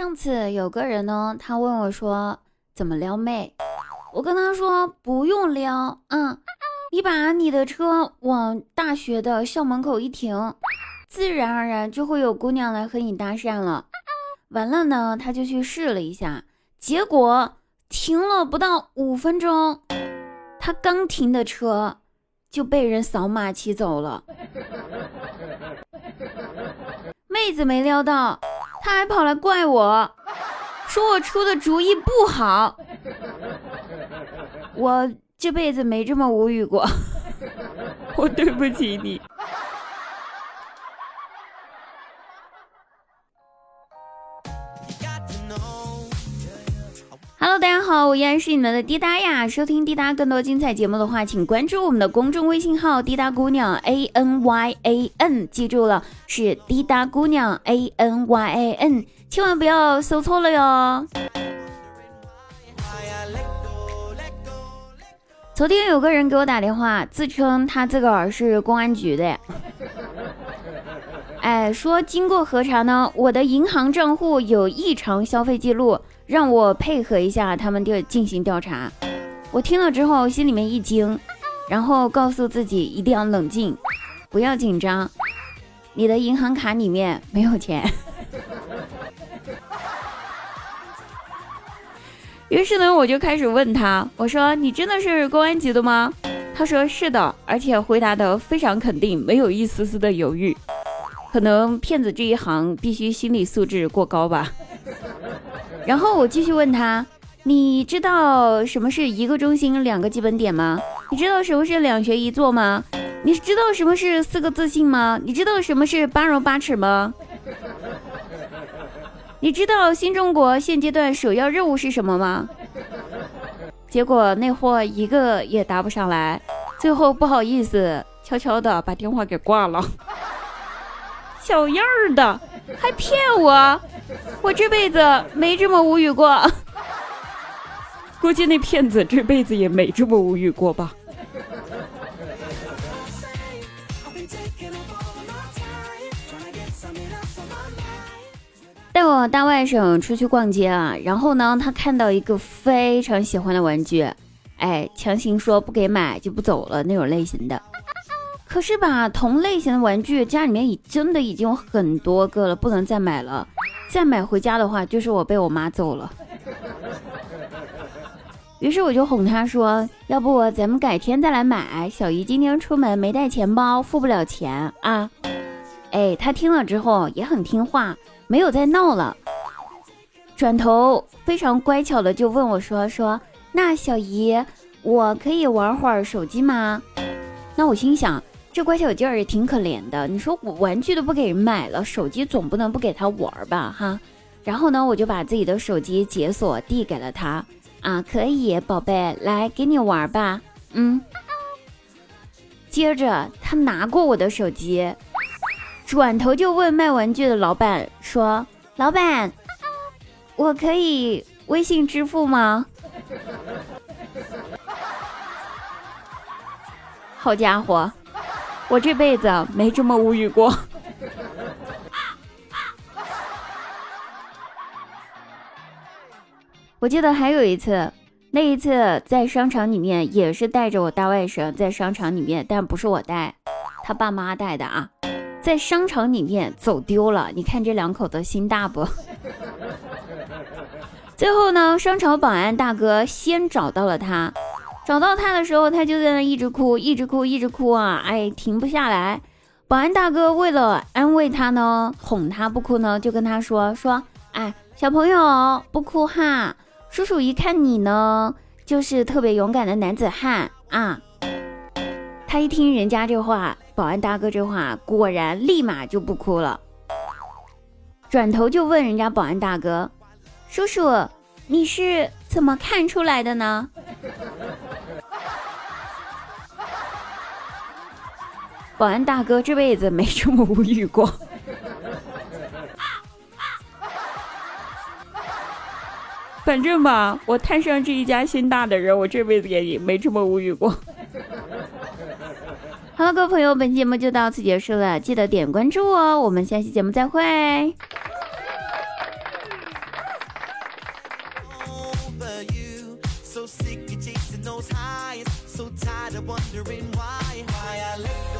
上次有个人呢，他问我说怎么撩妹，我跟他说不用撩啊，你把你的车往大学的校门口一停，自然而然就会有姑娘来和你搭讪了。完了呢，他就去试了一下，结果停了不到五分钟，他刚停的车就被人扫码骑走了。妹子没撩到，他还跑来怪我，说我出的主意不好。我这辈子没这么无语过，我对不起你。好，我依然是你们的滴答呀。收听滴答更多精彩节目的话，请关注我们的公众微信号“滴答姑娘 A N Y A N”，记住了，是滴答姑娘 A N Y A N，千万不要搜错了哟。昨天有个人给我打电话，自称他自个儿是公安局的，哎，说经过核查呢，我的银行账户有异常消费记录。让我配合一下他们调进行调查，我听了之后心里面一惊，然后告诉自己一定要冷静，不要紧张。你的银行卡里面没有钱。于是呢，我就开始问他，我说：“你真的是公安局的吗？”他说：“是的，而且回答的非常肯定，没有一丝丝的犹豫。可能骗子这一行必须心理素质过高吧。”然后我继续问他：“你知道什么是一个中心两个基本点吗？你知道什么是两学一做吗？你知道什么是四个自信吗？你知道什么是八荣八耻吗？你知道新中国现阶段首要任务是什么吗？”结果那货一个也答不上来，最后不好意思，悄悄的把电话给挂了。小样儿的，还骗我！我这辈子没这么无语过，估计那骗子这辈子也没这么无语过吧。带我大外甥出去逛街啊，然后呢，他看到一个非常喜欢的玩具，哎，强行说不给买就不走了那种类型的。可是吧，同类型的玩具家里面已真的已经有很多个了，不能再买了。再买回家的话，就是我被我妈揍了。于是我就哄她说：“要不咱们改天再来买。”小姨今天出门没带钱包，付不了钱啊。哎，她听了之后也很听话，没有再闹了。转头非常乖巧的就问我说：“说那小姨，我可以玩会儿手机吗？”那我心想。这乖小劲儿也挺可怜的，你说我玩具都不给人买了，手机总不能不给他玩吧，哈。然后呢，我就把自己的手机解锁递给了他，啊，可以，宝贝，来给你玩吧，嗯。接着他拿过我的手机，转头就问卖玩具的老板说：“老板，我可以微信支付吗？”好家伙！我这辈子没这么无语过。我记得还有一次，那一次在商场里面也是带着我大外甥在商场里面，但不是我带，他爸妈带的啊，在商场里面走丢了。你看这两口子心大不？最后呢，商场保安大哥先找到了他。找到他的时候，他就在那一直哭，一直哭，一直哭啊！哎，停不下来。保安大哥为了安慰他呢，哄他不哭呢，就跟他说说：“哎，小朋友不哭哈，叔叔一看你呢，就是特别勇敢的男子汉啊。”他一听人家这话，保安大哥这话，果然立马就不哭了，转头就问人家保安大哥：“叔叔，你是怎么看出来的呢？”保安大哥这辈子没这么无语过。反正吧，我摊上这一家心大的人，我这辈子也没这么无语过。好了，各位朋友，本期节目就到此结束了，记得点关注哦，我们下期节目再会。So sick of chasing those highs. So tired of wondering why. Why I let